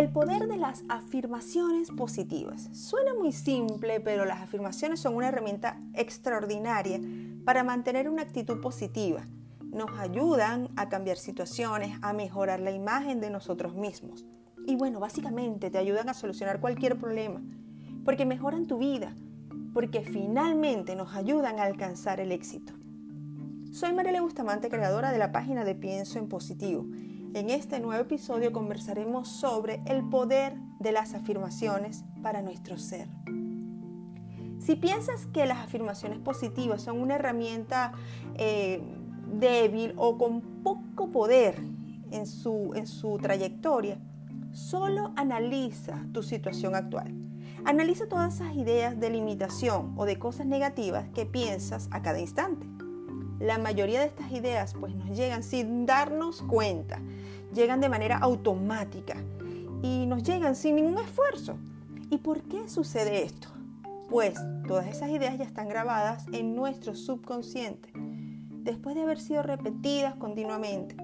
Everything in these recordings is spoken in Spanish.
El poder de las afirmaciones positivas. Suena muy simple, pero las afirmaciones son una herramienta extraordinaria para mantener una actitud positiva. Nos ayudan a cambiar situaciones, a mejorar la imagen de nosotros mismos. Y bueno, básicamente te ayudan a solucionar cualquier problema, porque mejoran tu vida, porque finalmente nos ayudan a alcanzar el éxito. Soy Mariela Bustamante, creadora de la página de Pienso en Positivo. En este nuevo episodio conversaremos sobre el poder de las afirmaciones para nuestro ser. Si piensas que las afirmaciones positivas son una herramienta eh, débil o con poco poder en su, en su trayectoria, solo analiza tu situación actual. Analiza todas esas ideas de limitación o de cosas negativas que piensas a cada instante. La mayoría de estas ideas pues nos llegan sin darnos cuenta, llegan de manera automática y nos llegan sin ningún esfuerzo. ¿Y por qué sucede esto? Pues todas esas ideas ya están grabadas en nuestro subconsciente, después de haber sido repetidas continuamente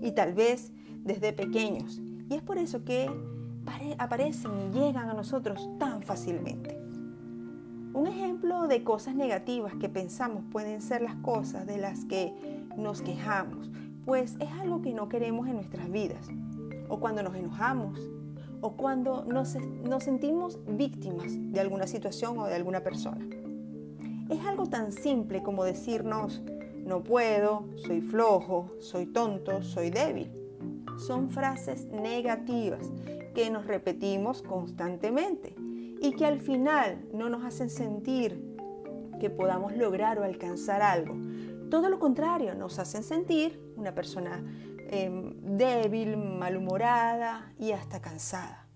y tal vez desde pequeños. Y es por eso que aparecen y llegan a nosotros tan fácilmente. Un ejemplo de cosas negativas que pensamos pueden ser las cosas de las que nos quejamos, pues es algo que no queremos en nuestras vidas, o cuando nos enojamos, o cuando nos, sentimos víctimas de alguna situación o de alguna persona. Es algo tan simple como decirnos, no puedo, soy flojo, soy tonto, soy débil. Son frases negativas que nos repetimos constantemente y que al final no nos hacen sentir que podamos lograr o alcanzar algo. Todo lo contrario, nos hacen sentir una persona em, débil, malhumorada y hasta cansada.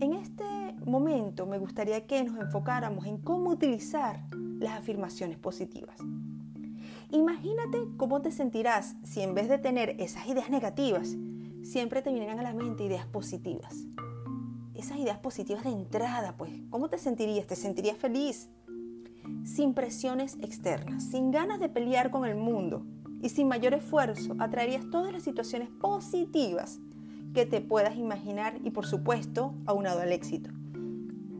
En este momento me gustaría que nos enfocáramos en cómo utilizar las afirmaciones positivas. Imagínate cómo te sentirás si en vez de tener esas ideas negativas, siempre te vinieran a la mente ideas positivas esas ideas positivas de entrada, pues, ¿cómo te sentirías? ¿Te sentirías feliz? Sin presiones externas, sin ganas de pelear con el mundo y sin mayor esfuerzo, atraerías todas las situaciones positivas que te puedas imaginar y, por supuesto, aunado al éxito.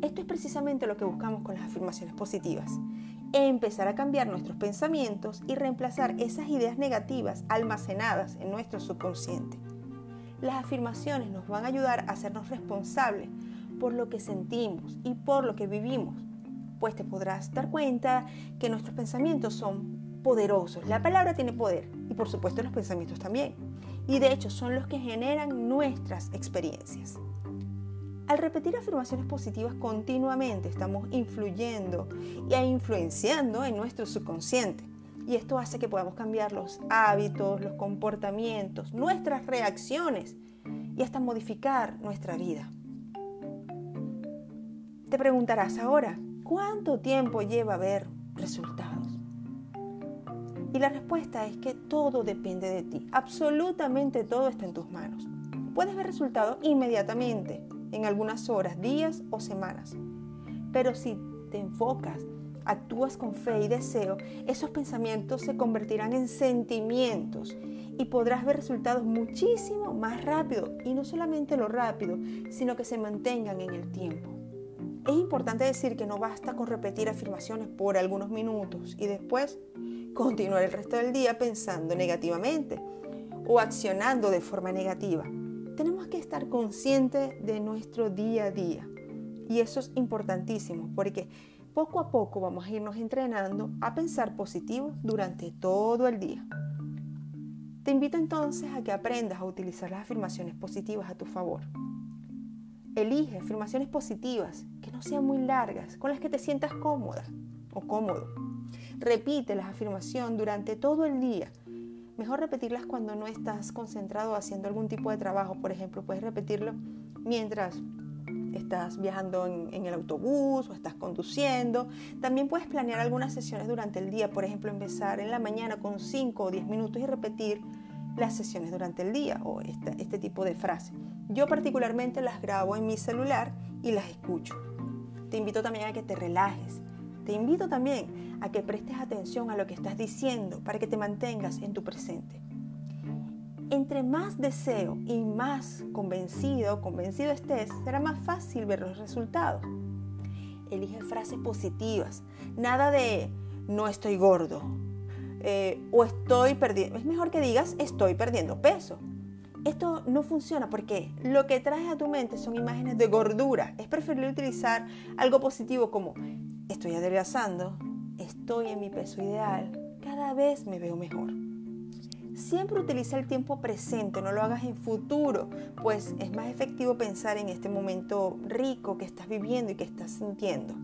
Esto es precisamente lo que buscamos con las afirmaciones positivas. Empezar a cambiar nuestros pensamientos y reemplazar esas ideas negativas almacenadas en nuestro subconsciente. Las afirmaciones nos van a ayudar a hacernos responsables por lo que sentimos y por lo que vivimos, pues te podrás dar cuenta que nuestros pensamientos son poderosos. La palabra tiene poder y por supuesto los pensamientos también. Y de hecho son los que generan nuestras experiencias. Al repetir afirmaciones positivas continuamente estamos influyendo e influenciando en nuestro subconsciente. Y esto hace que podamos cambiar los hábitos, los comportamientos, nuestras reacciones y hasta modificar nuestra vida. Te preguntarás ahora, ¿cuánto tiempo lleva ver resultados? Y la respuesta es que todo depende de ti. Absolutamente todo está en tus manos. Puedes ver resultados inmediatamente, en algunas horas, días o semanas. Pero si te enfocas actúas con fe y deseo, esos pensamientos se convertirán en sentimientos y podrás ver resultados muchísimo más rápido. Y no solamente lo rápido, sino que se mantengan en el tiempo. Es importante decir que no basta con repetir afirmaciones por algunos minutos y después continuar el resto del día pensando negativamente o accionando de forma negativa. Tenemos que estar conscientes de nuestro día a día. Y eso es importantísimo porque poco a poco vamos a irnos entrenando a pensar positivo durante todo el día. Te invito entonces a que aprendas a utilizar las afirmaciones positivas a tu favor. Elige afirmaciones positivas que no sean muy largas, con las que te sientas cómoda o cómodo. Repite las afirmaciones durante todo el día. Mejor repetirlas cuando no estás concentrado haciendo algún tipo de trabajo. Por ejemplo, puedes repetirlo mientras estás viajando en, el autobús o estás conduciendo. También puedes planear algunas sesiones durante el día, por ejemplo, empezar en la mañana con 5 o 10 minutos y repetir las sesiones durante el día o este tipo de frase. Yo particularmente las grabo en mi celular y las escucho. Te invito también a que te relajes. Te invito también a que prestes atención a lo que estás diciendo para que te mantengas en tu presente. Entre más deseo y más convencido convencido estés, será más fácil ver los resultados. Elige frases positivas. Nada de no estoy gordo eh, o estoy perdiendo. Es mejor que digas estoy perdiendo peso. Esto no funciona porque lo que traes a tu mente son imágenes de gordura. Es preferible utilizar algo positivo como estoy adelgazando, estoy en mi peso ideal, cada vez me veo mejor. Siempre utiliza el tiempo presente, no lo hagas en futuro, pues es más efectivo pensar en este momento rico que estás viviendo y que estás sintiendo.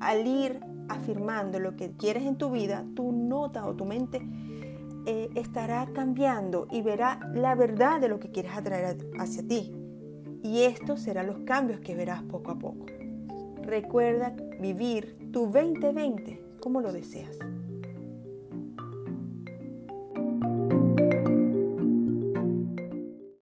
Al ir afirmando lo que quieres en tu vida, tu nota o tu mente eh, estará cambiando y verá la verdad de lo que quieres atraer hacia ti. Y estos serán los cambios que verás poco a poco. Recuerda vivir tu 2020 como lo deseas.